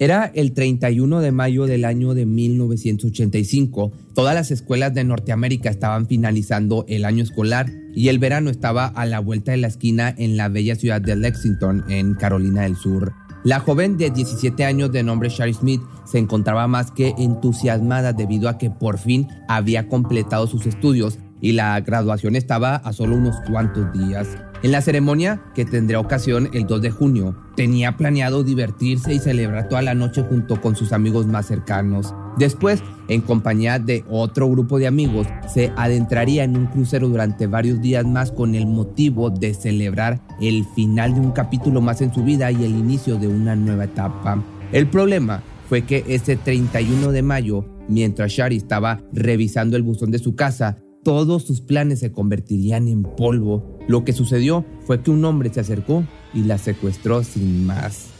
Era el 31 de mayo del año de 1985. Todas las escuelas de Norteamérica estaban finalizando el año escolar y el verano estaba a la vuelta de la esquina en la bella ciudad de Lexington, en Carolina del Sur. La joven de 17 años de nombre Shari Smith se encontraba más que entusiasmada debido a que por fin había completado sus estudios y la graduación estaba a solo unos cuantos días. En la ceremonia, que tendría ocasión el 2 de junio, tenía planeado divertirse y celebrar toda la noche junto con sus amigos más cercanos. Después, en compañía de otro grupo de amigos, se adentraría en un crucero durante varios días más con el motivo de celebrar el final de un capítulo más en su vida y el inicio de una nueva etapa. El problema fue que ese 31 de mayo, mientras Shari estaba revisando el buzón de su casa, todos sus planes se convertirían en polvo. Lo que sucedió fue que un hombre se acercó y la secuestró sin más.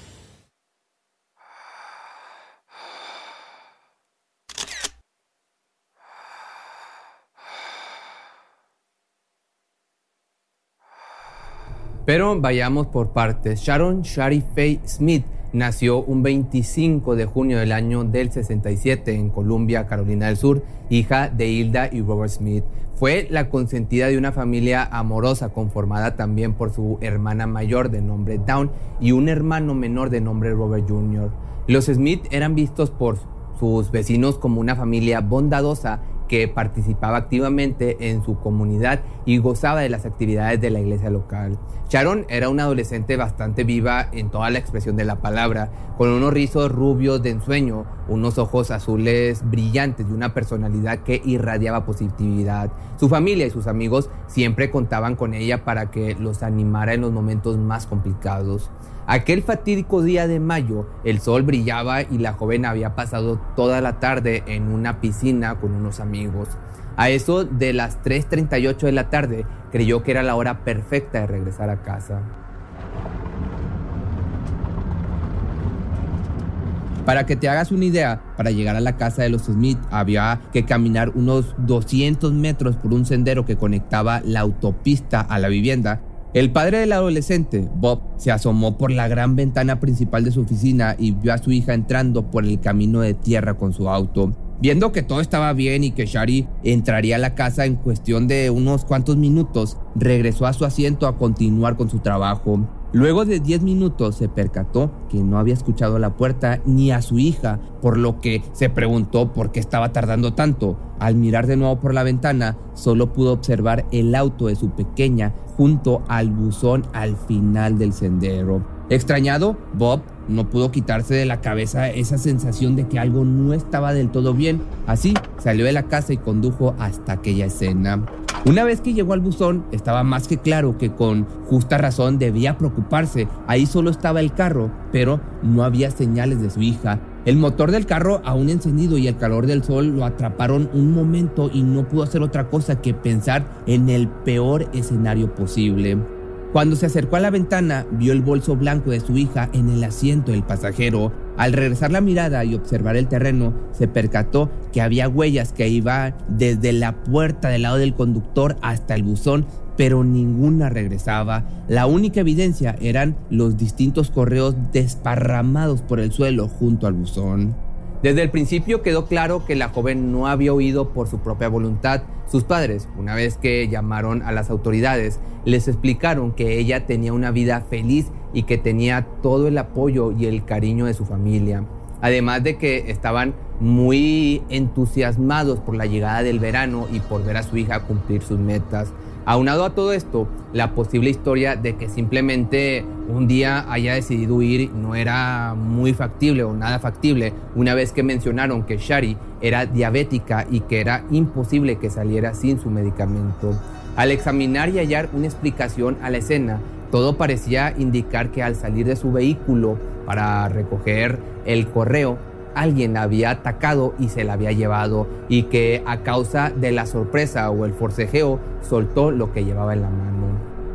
Pero vayamos por partes. Sharon Shari Faye Smith nació un 25 de junio del año del 67 en Columbia, Carolina del Sur, hija de Hilda y Robert Smith. Fue la consentida de una familia amorosa conformada también por su hermana mayor de nombre Dawn y un hermano menor de nombre Robert Jr. Los Smith eran vistos por sus vecinos como una familia bondadosa que participaba activamente en su comunidad y gozaba de las actividades de la iglesia local. Sharon era una adolescente bastante viva en toda la expresión de la palabra, con unos rizos rubios de ensueño, unos ojos azules brillantes y una personalidad que irradiaba positividad. Su familia y sus amigos siempre contaban con ella para que los animara en los momentos más complicados. Aquel fatídico día de mayo, el sol brillaba y la joven había pasado toda la tarde en una piscina con unos amigos. A eso de las 3.38 de la tarde, creyó que era la hora perfecta de regresar a casa. Para que te hagas una idea, para llegar a la casa de los Smith había que caminar unos 200 metros por un sendero que conectaba la autopista a la vivienda. El padre del adolescente, Bob, se asomó por la gran ventana principal de su oficina y vio a su hija entrando por el camino de tierra con su auto. Viendo que todo estaba bien y que Shari entraría a la casa en cuestión de unos cuantos minutos, regresó a su asiento a continuar con su trabajo. Luego de 10 minutos se percató que no había escuchado a la puerta ni a su hija, por lo que se preguntó por qué estaba tardando tanto. Al mirar de nuevo por la ventana, solo pudo observar el auto de su pequeña junto al buzón al final del sendero. Extrañado, Bob no pudo quitarse de la cabeza esa sensación de que algo no estaba del todo bien. Así salió de la casa y condujo hasta aquella escena. Una vez que llegó al buzón, estaba más que claro que con justa razón debía preocuparse. Ahí solo estaba el carro, pero no había señales de su hija. El motor del carro aún encendido y el calor del sol lo atraparon un momento y no pudo hacer otra cosa que pensar en el peor escenario posible. Cuando se acercó a la ventana, vio el bolso blanco de su hija en el asiento del pasajero. Al regresar la mirada y observar el terreno, se percató que había huellas que iban desde la puerta del lado del conductor hasta el buzón, pero ninguna regresaba. La única evidencia eran los distintos correos desparramados por el suelo junto al buzón. Desde el principio quedó claro que la joven no había huido por su propia voluntad. Sus padres, una vez que llamaron a las autoridades, les explicaron que ella tenía una vida feliz y que tenía todo el apoyo y el cariño de su familia. Además de que estaban muy entusiasmados por la llegada del verano y por ver a su hija cumplir sus metas. Aunado a todo esto, la posible historia de que simplemente un día haya decidido huir no era muy factible o nada factible, una vez que mencionaron que Shari era diabética y que era imposible que saliera sin su medicamento. Al examinar y hallar una explicación a la escena, todo parecía indicar que al salir de su vehículo para recoger el correo, alguien había atacado y se la había llevado y que a causa de la sorpresa o el forcejeo soltó lo que llevaba en la mano.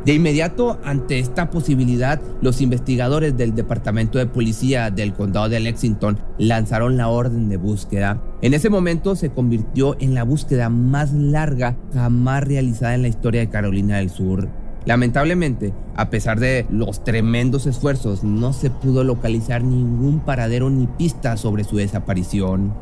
De inmediato, ante esta posibilidad, los investigadores del Departamento de Policía del Condado de Lexington lanzaron la orden de búsqueda. En ese momento se convirtió en la búsqueda más larga jamás realizada en la historia de Carolina del Sur. Lamentablemente, a pesar de los tremendos esfuerzos, no se pudo localizar ningún paradero ni pista sobre su desaparición.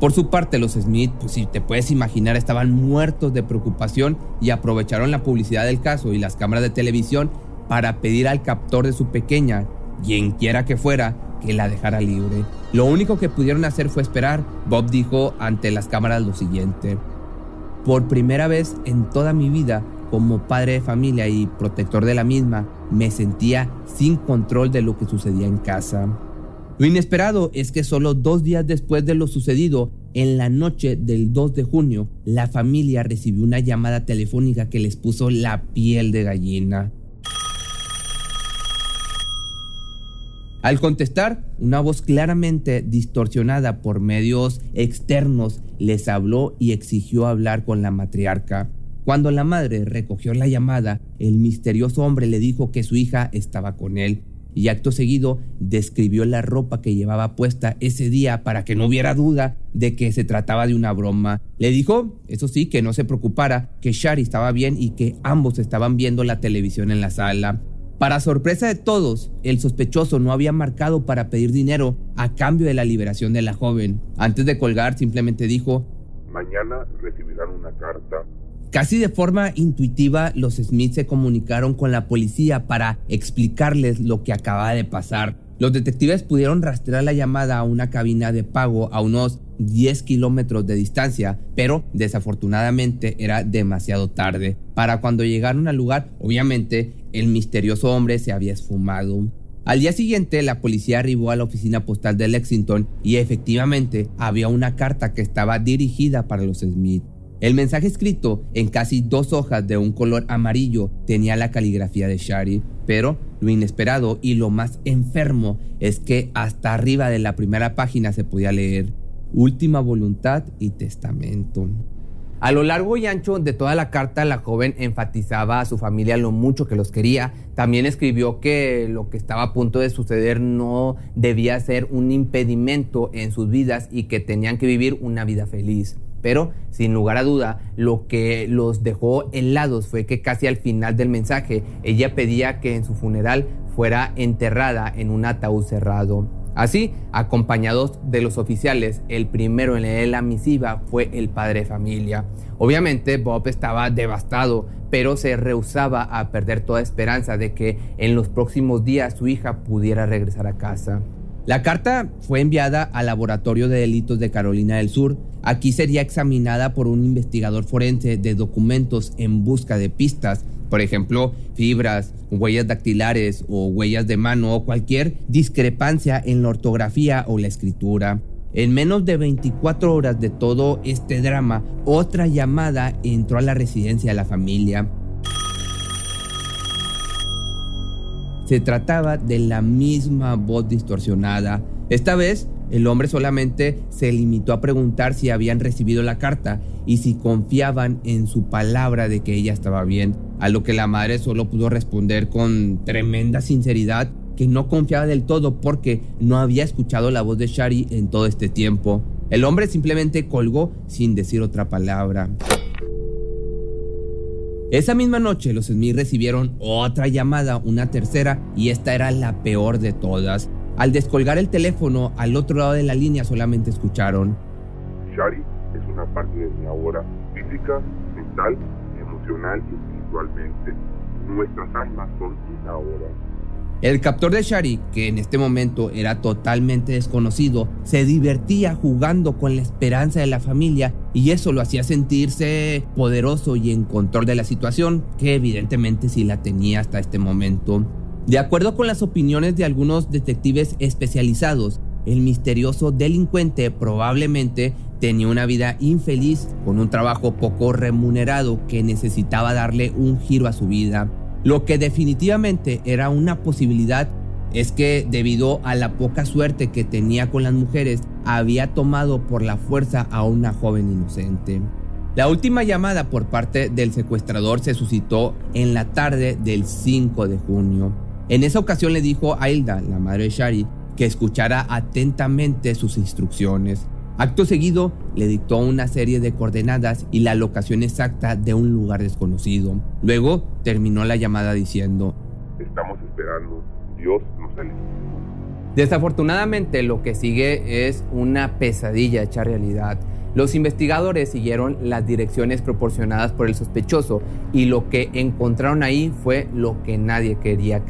Por su parte, los Smith, pues si te puedes imaginar, estaban muertos de preocupación y aprovecharon la publicidad del caso y las cámaras de televisión para pedir al captor de su pequeña, quien quiera que fuera, que la dejara libre. Lo único que pudieron hacer fue esperar. Bob dijo ante las cámaras lo siguiente. Por primera vez en toda mi vida, como padre de familia y protector de la misma, me sentía sin control de lo que sucedía en casa. Lo inesperado es que solo dos días después de lo sucedido, en la noche del 2 de junio, la familia recibió una llamada telefónica que les puso la piel de gallina. Al contestar, una voz claramente distorsionada por medios externos les habló y exigió hablar con la matriarca. Cuando la madre recogió la llamada, el misterioso hombre le dijo que su hija estaba con él y acto seguido describió la ropa que llevaba puesta ese día para que no hubiera duda de que se trataba de una broma. Le dijo, eso sí, que no se preocupara, que Shari estaba bien y que ambos estaban viendo la televisión en la sala. Para sorpresa de todos, el sospechoso no había marcado para pedir dinero a cambio de la liberación de la joven. Antes de colgar, simplemente dijo, Mañana recibirán una carta Casi de forma intuitiva, los Smith se comunicaron con la policía para explicarles lo que acababa de pasar. Los detectives pudieron rastrear la llamada a una cabina de pago a unos 10 kilómetros de distancia, pero desafortunadamente era demasiado tarde. Para cuando llegaron al lugar, obviamente, el misterioso hombre se había esfumado. Al día siguiente, la policía arribó a la oficina postal de Lexington y efectivamente había una carta que estaba dirigida para los Smith. El mensaje escrito en casi dos hojas de un color amarillo tenía la caligrafía de Shari, pero lo inesperado y lo más enfermo es que hasta arriba de la primera página se podía leer Última voluntad y testamento. A lo largo y ancho de toda la carta, la joven enfatizaba a su familia lo mucho que los quería. También escribió que lo que estaba a punto de suceder no debía ser un impedimento en sus vidas y que tenían que vivir una vida feliz. Pero, sin lugar a duda, lo que los dejó helados fue que casi al final del mensaje ella pedía que en su funeral fuera enterrada en un ataúd cerrado. Así, acompañados de los oficiales, el primero en leer la misiva fue el padre de familia. Obviamente Bob estaba devastado, pero se rehusaba a perder toda esperanza de que en los próximos días su hija pudiera regresar a casa. La carta fue enviada al Laboratorio de Delitos de Carolina del Sur. Aquí sería examinada por un investigador forense de documentos en busca de pistas, por ejemplo, fibras, huellas dactilares o huellas de mano o cualquier discrepancia en la ortografía o la escritura. En menos de 24 horas de todo este drama, otra llamada entró a la residencia de la familia. Se trataba de la misma voz distorsionada. Esta vez, el hombre solamente se limitó a preguntar si habían recibido la carta y si confiaban en su palabra de que ella estaba bien, a lo que la madre solo pudo responder con tremenda sinceridad que no confiaba del todo porque no había escuchado la voz de Shari en todo este tiempo. El hombre simplemente colgó sin decir otra palabra. Esa misma noche los Smith recibieron otra llamada, una tercera, y esta era la peor de todas. Al descolgar el teléfono, al otro lado de la línea solamente escucharon. Shari es una parte de mi ahora, física, mental, emocional y espiritualmente. Nuestras almas son una hora. El captor de Shari, que en este momento era totalmente desconocido, se divertía jugando con la esperanza de la familia y eso lo hacía sentirse poderoso y en control de la situación, que evidentemente sí la tenía hasta este momento. De acuerdo con las opiniones de algunos detectives especializados, el misterioso delincuente probablemente tenía una vida infeliz con un trabajo poco remunerado que necesitaba darle un giro a su vida lo que definitivamente era una posibilidad es que debido a la poca suerte que tenía con las mujeres, había tomado por la fuerza a una joven inocente. La última llamada por parte del secuestrador se suscitó en la tarde del 5 de junio. En esa ocasión le dijo a Hilda, la madre de Shari, que escuchara atentamente sus instrucciones. Acto seguido, le dictó una serie de coordenadas y la locación exacta de un lugar desconocido. Luego terminó la llamada diciendo, Estamos esperando, Dios nos. Desafortunadamente lo que sigue es una pesadilla hecha realidad. Los investigadores siguieron las direcciones proporcionadas por el sospechoso y lo que encontraron ahí fue lo que nadie quería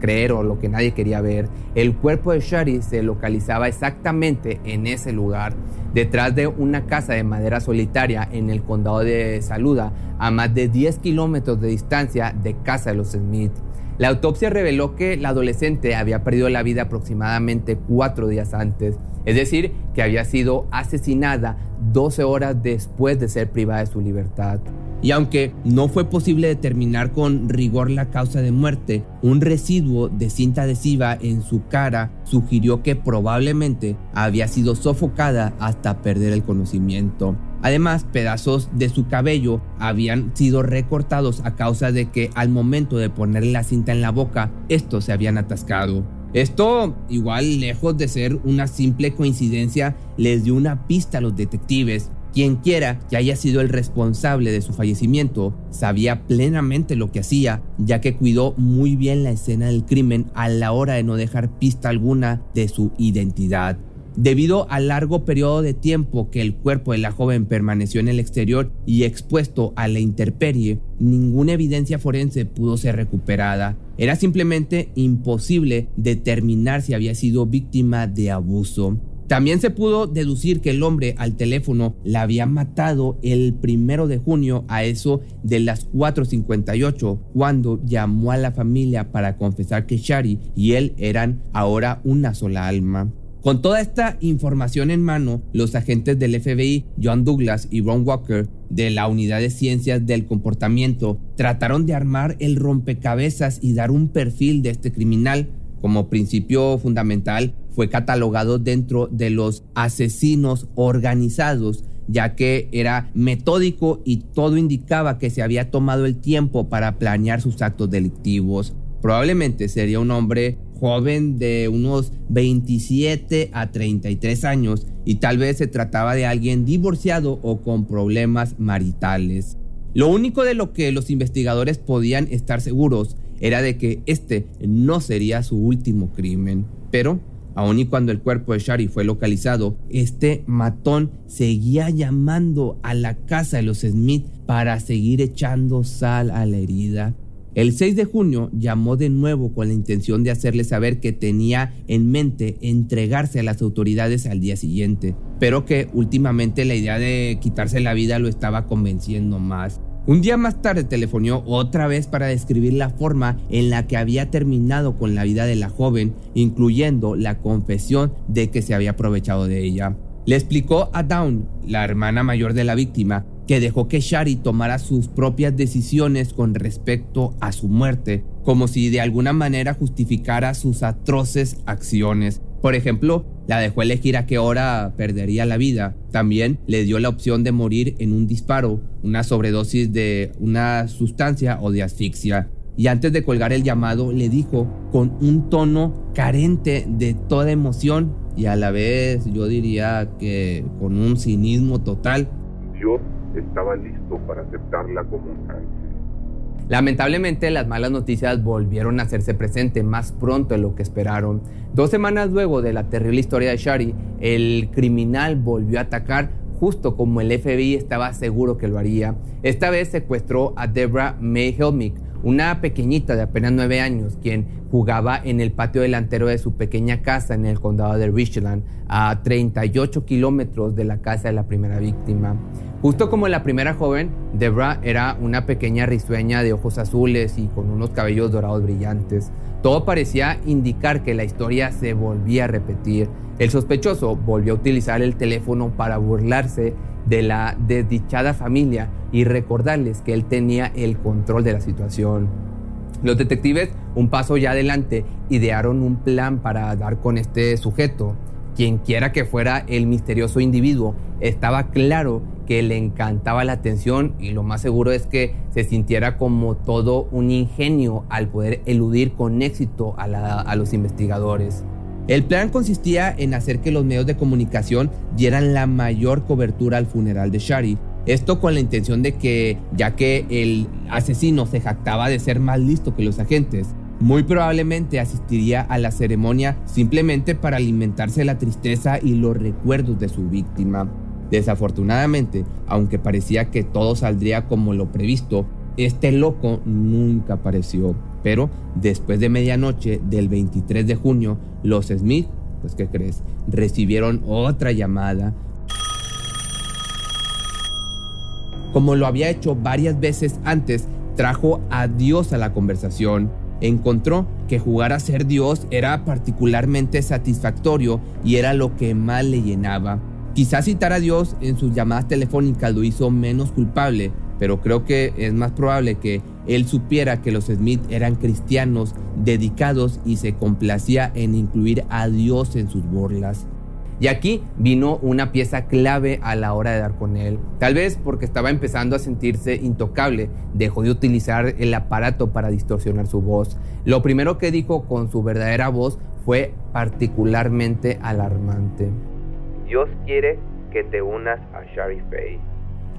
creer o lo que nadie quería ver. El cuerpo de Shari se localizaba exactamente en ese lugar, detrás de una casa de madera solitaria en el condado de Saluda, a más de 10 kilómetros de distancia de casa de los Smith. La autopsia reveló que la adolescente había perdido la vida aproximadamente cuatro días antes, es decir, que había sido asesinada 12 horas después de ser privada de su libertad. Y aunque no fue posible determinar con rigor la causa de muerte, un residuo de cinta adhesiva en su cara sugirió que probablemente había sido sofocada hasta perder el conocimiento. Además, pedazos de su cabello habían sido recortados a causa de que al momento de ponerle la cinta en la boca, estos se habían atascado. Esto, igual lejos de ser una simple coincidencia, les dio una pista a los detectives. Quien quiera que haya sido el responsable de su fallecimiento sabía plenamente lo que hacía, ya que cuidó muy bien la escena del crimen a la hora de no dejar pista alguna de su identidad. Debido al largo periodo de tiempo que el cuerpo de la joven permaneció en el exterior y expuesto a la intemperie, ninguna evidencia forense pudo ser recuperada. Era simplemente imposible determinar si había sido víctima de abuso. También se pudo deducir que el hombre al teléfono la había matado el primero de junio a eso de las 4.58, cuando llamó a la familia para confesar que Shari y él eran ahora una sola alma. Con toda esta información en mano, los agentes del FBI, John Douglas y Ron Walker, de la Unidad de Ciencias del Comportamiento, trataron de armar el rompecabezas y dar un perfil de este criminal. Como principio fundamental, fue catalogado dentro de los asesinos organizados, ya que era metódico y todo indicaba que se había tomado el tiempo para planear sus actos delictivos. Probablemente sería un hombre joven de unos 27 a 33 años y tal vez se trataba de alguien divorciado o con problemas maritales. Lo único de lo que los investigadores podían estar seguros era de que este no sería su último crimen. Pero, aun y cuando el cuerpo de Shari fue localizado, este matón seguía llamando a la casa de los Smith para seguir echando sal a la herida. El 6 de junio llamó de nuevo con la intención de hacerle saber que tenía en mente entregarse a las autoridades al día siguiente, pero que últimamente la idea de quitarse la vida lo estaba convenciendo más. Un día más tarde telefonió otra vez para describir la forma en la que había terminado con la vida de la joven, incluyendo la confesión de que se había aprovechado de ella. Le explicó a Dawn, la hermana mayor de la víctima, que dejó que Shari tomara sus propias decisiones con respecto a su muerte, como si de alguna manera justificara sus atroces acciones. Por ejemplo, la dejó elegir a qué hora perdería la vida. También le dio la opción de morir en un disparo, una sobredosis de una sustancia o de asfixia. Y antes de colgar el llamado, le dijo con un tono carente de toda emoción y a la vez yo diría que con un cinismo total. Dios estaba listo para aceptarla como un ángel. Lamentablemente las malas noticias volvieron a hacerse presente más pronto de lo que esperaron. Dos semanas luego de la terrible historia de Shari, el criminal volvió a atacar justo como el FBI estaba seguro que lo haría. Esta vez secuestró a Deborah May Helmick, una pequeñita de apenas 9 años, quien jugaba en el patio delantero de su pequeña casa en el condado de Richland, a 38 kilómetros de la casa de la primera víctima. Justo como la primera joven, Debra era una pequeña risueña de ojos azules y con unos cabellos dorados brillantes. Todo parecía indicar que la historia se volvía a repetir. El sospechoso volvió a utilizar el teléfono para burlarse de la desdichada familia y recordarles que él tenía el control de la situación. Los detectives, un paso ya adelante, idearon un plan para dar con este sujeto. Quien quiera que fuera el misterioso individuo, estaba claro que le encantaba la atención y lo más seguro es que se sintiera como todo un ingenio al poder eludir con éxito a, los investigadores. El plan consistía en hacer que los medios de comunicación dieran la mayor cobertura al funeral de Shari, esto con la intención de que, ya que el asesino se jactaba de ser más listo que los agentes, muy probablemente asistiría a la ceremonia simplemente para alimentarse la tristeza y los recuerdos de su víctima. Desafortunadamente, aunque parecía que todo saldría como lo previsto, este loco nunca apareció. Pero después de medianoche del 23 de junio, los Smith, pues ¿qué crees? Recibieron otra llamada como lo había hecho varias veces antes, trajo a Dios a la conversación. Encontró que jugar a ser Dios era particularmente satisfactorio y era lo que más le llenaba. Quizás citar a Dios en sus llamadas telefónicas lo hizo menos culpable, pero creo que es más probable que él supiera que los Smith eran cristianos dedicados y se complacía en incluir a Dios en sus burlas. Y aquí vino una pieza clave a la hora de dar con él. Tal vez porque estaba empezando a sentirse intocable, dejó de utilizar el aparato para distorsionar su voz. Lo primero que dijo con su verdadera voz fue particularmente alarmante. Dios quiere que te unas a Shari Faye.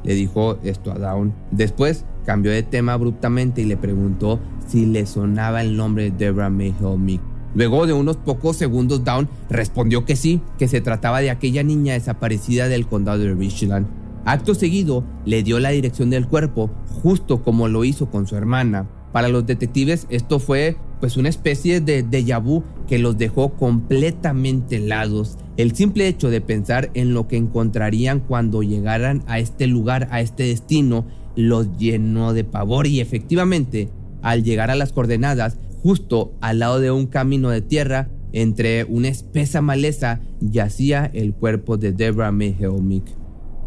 Le dijo esto a Down. Después cambió de tema abruptamente y le preguntó si le sonaba el nombre de Deborah Meek. Luego de unos pocos segundos, Down respondió que sí, que se trataba de aquella niña desaparecida del condado de Richland. Acto seguido, le dio la dirección del cuerpo, justo como lo hizo con su hermana. Para los detectives esto fue pues una especie de déjà vu que los dejó completamente helados. El simple hecho de pensar en lo que encontrarían cuando llegaran a este lugar, a este destino, los llenó de pavor y efectivamente, al llegar a las coordenadas, Justo al lado de un camino de tierra, entre una espesa maleza, yacía el cuerpo de Deborah Mehelmick.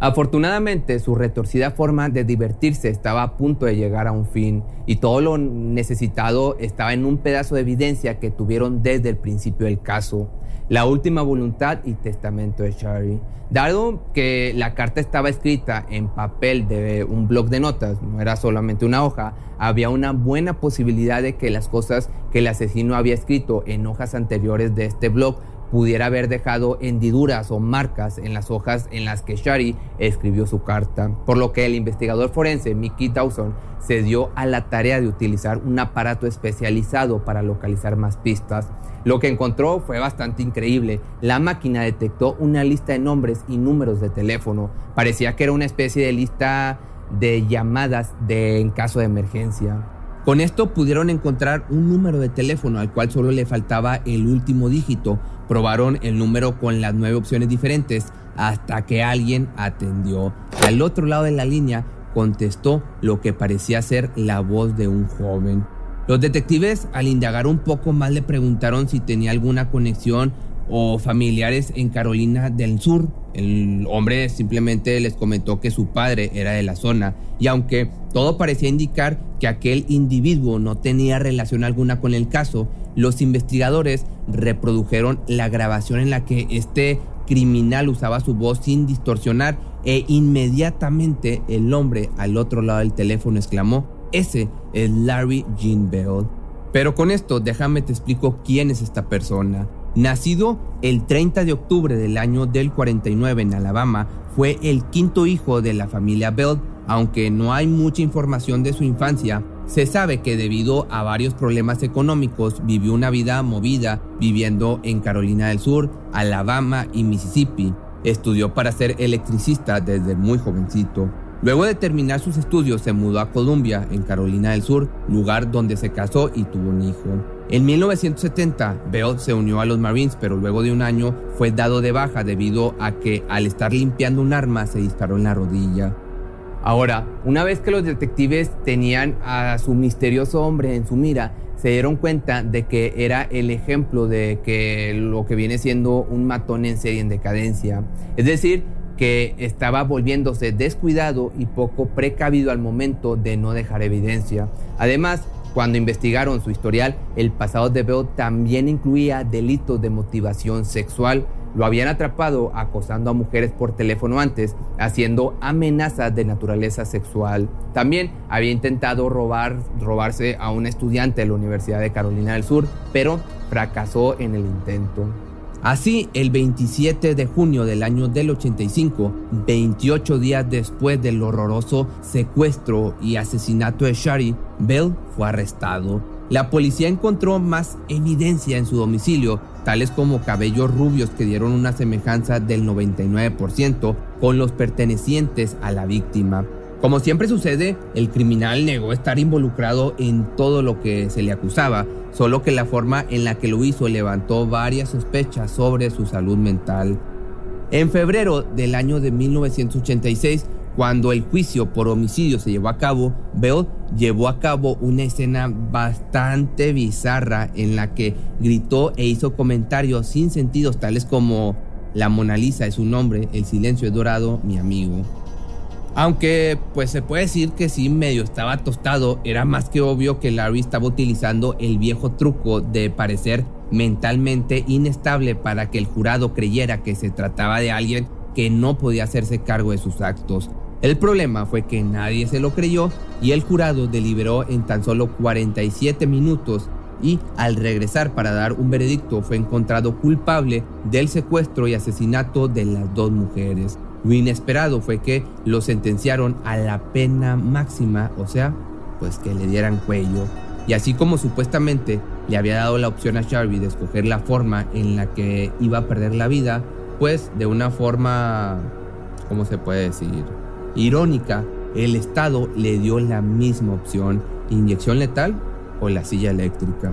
Afortunadamente, su retorcida forma de divertirse estaba a punto de llegar a un fin y todo lo necesitado estaba en un pedazo de evidencia que tuvieron desde el principio del caso la última voluntad y testamento de Shari. Dado que la carta estaba escrita en papel de un blog de notas, no era solamente una hoja, había una buena posibilidad de que las cosas que el asesino había escrito en hojas anteriores de este blog pudiera haber dejado hendiduras o marcas en las hojas en las que Shari escribió su carta, por lo que el investigador forense Mickey Dawson se dio a la tarea de utilizar un aparato especializado para localizar más pistas. Lo que encontró fue bastante increíble. La máquina detectó una lista de nombres y números de teléfono. Parecía que era una especie de lista de llamadas de, en caso de emergencia. Con esto pudieron encontrar un número de teléfono al cual solo le faltaba el último dígito. Probaron el número con las nueve opciones diferentes hasta que alguien atendió. Al otro lado de la línea contestó lo que parecía ser la voz de un joven. Los detectives al indagar un poco más le preguntaron si tenía alguna conexión o familiares en Carolina del Sur. El hombre simplemente les comentó que su padre era de la zona y aunque todo parecía indicar que aquel individuo no tenía relación alguna con el caso, los investigadores reprodujeron la grabación en la que este criminal usaba su voz sin distorsionar e inmediatamente el hombre al otro lado del teléfono exclamó, ese es Larry Jean Bell. Pero con esto déjame te explico quién es esta persona. Nacido el 30 de octubre del año del 49 en Alabama, fue el quinto hijo de la familia Bell. Aunque no hay mucha información de su infancia, se sabe que debido a varios problemas económicos vivió una vida movida viviendo en Carolina del Sur, Alabama y Mississippi. Estudió para ser electricista desde muy jovencito. Luego de terminar sus estudios se mudó a Columbia, en Carolina del Sur, lugar donde se casó y tuvo un hijo. En 1970, Bell se unió a los Marines, pero luego de un año fue dado de baja debido a que al estar limpiando un arma se disparó en la rodilla. Ahora, una vez que los detectives tenían a su misterioso hombre en su mira, se dieron cuenta de que era el ejemplo de que lo que viene siendo un matón en serie en decadencia. Es decir, que estaba volviéndose descuidado y poco precavido al momento de no dejar evidencia. Además, Cuando investigaron su historial, el pasado de Bell también incluía delitos de motivación sexual. Lo habían atrapado acosando a mujeres por teléfono antes, haciendo amenazas de naturaleza sexual. También había intentado robar, robarse a un estudiante de la Universidad de Carolina del Sur, pero fracasó en el intento. Así, el 27 de junio del año del 85, 28 días después del horroroso secuestro y asesinato de Shari, Bell fue arrestado. La policía encontró más evidencia en su domicilio, tales como cabellos rubios que dieron una semejanza del 99% con los pertenecientes a la víctima. Como siempre sucede, el criminal negó estar involucrado en todo lo que se le acusaba, solo que la forma en la que lo hizo levantó varias sospechas sobre su salud mental. En febrero del año de 1986, cuando el juicio por homicidio se llevó a cabo, Bell llevó a cabo una escena bastante bizarra en la que gritó e hizo comentarios sin sentidos tales como la Mona Lisa es un nombre, el silencio es dorado, mi amigo. Aunque pues se puede decir que sí medio estaba tostado, era más que obvio que Larry estaba utilizando el viejo truco de parecer mentalmente inestable para que el jurado creyera que se trataba de alguien que no podía hacerse cargo de sus actos. El problema fue que nadie se lo creyó y el jurado deliberó en tan solo 47 minutos y al regresar para dar un veredicto fue encontrado culpable del secuestro y asesinato de las dos mujeres. Lo inesperado fue que lo sentenciaron a la pena máxima, o sea, pues que le dieran cuello. Y así como supuestamente le había dado la opción a Sharby de escoger la forma en la que iba a perder la vida, pues de una forma, ¿cómo se puede decir? Irónica, el Estado le dio la misma opción, inyección letal o la silla eléctrica.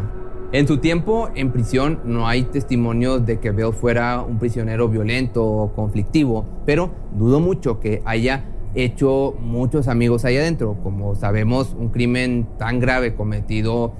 En su tiempo en prisión no hay testimonios de que Bell fuera un prisionero violento o conflictivo, pero dudo mucho que haya hecho muchos amigos ahí adentro. Como sabemos, un crimen tan grave cometido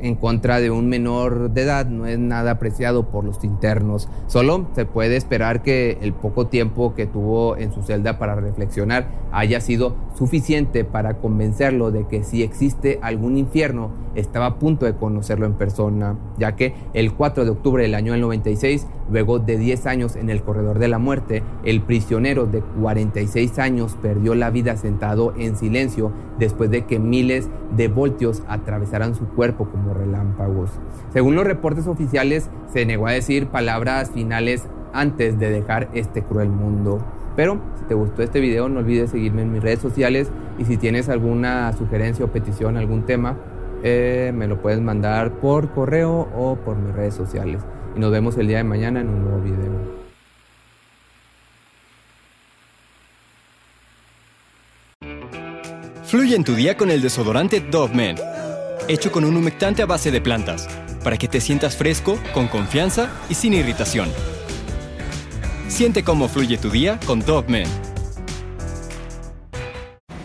en contra de un menor de edad no es nada apreciado por los internos. Solo se puede esperar que el poco tiempo que tuvo en su celda para reflexionar haya sido suficiente para convencerlo de que si existe algún infierno, estaba a punto de conocerlo en persona, ya que el 4 de octubre del año 96, luego de 10 años en el corredor de la muerte, el prisionero de 46 años perdió la vida sentado en silencio después de que miles de voltios atravesaran su cuerpo como relámpagos. Según los reportes oficiales, se negó a decir palabras finales antes de dejar este cruel mundo. Pero si te gustó este video, no olvides seguirme en mis redes sociales y si tienes alguna sugerencia o petición, algún tema, eh, me lo puedes mandar por correo o por mis redes sociales. Y nos vemos el día de mañana en un nuevo video. Fluye en tu día con el desodorante Dove Men, hecho con un humectante a base de plantas, para que te sientas fresco, con confianza y sin irritación. Siente cómo fluye tu día con Dove Men.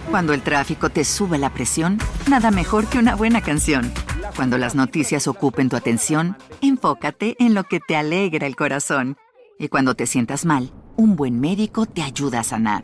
Cuando el tráfico te sube la presión, nada mejor que una buena canción. Cuando las noticias ocupen tu atención, enfócate en lo que te alegra el corazón. Y cuando te sientas mal, un buen médico te ayuda a sanar.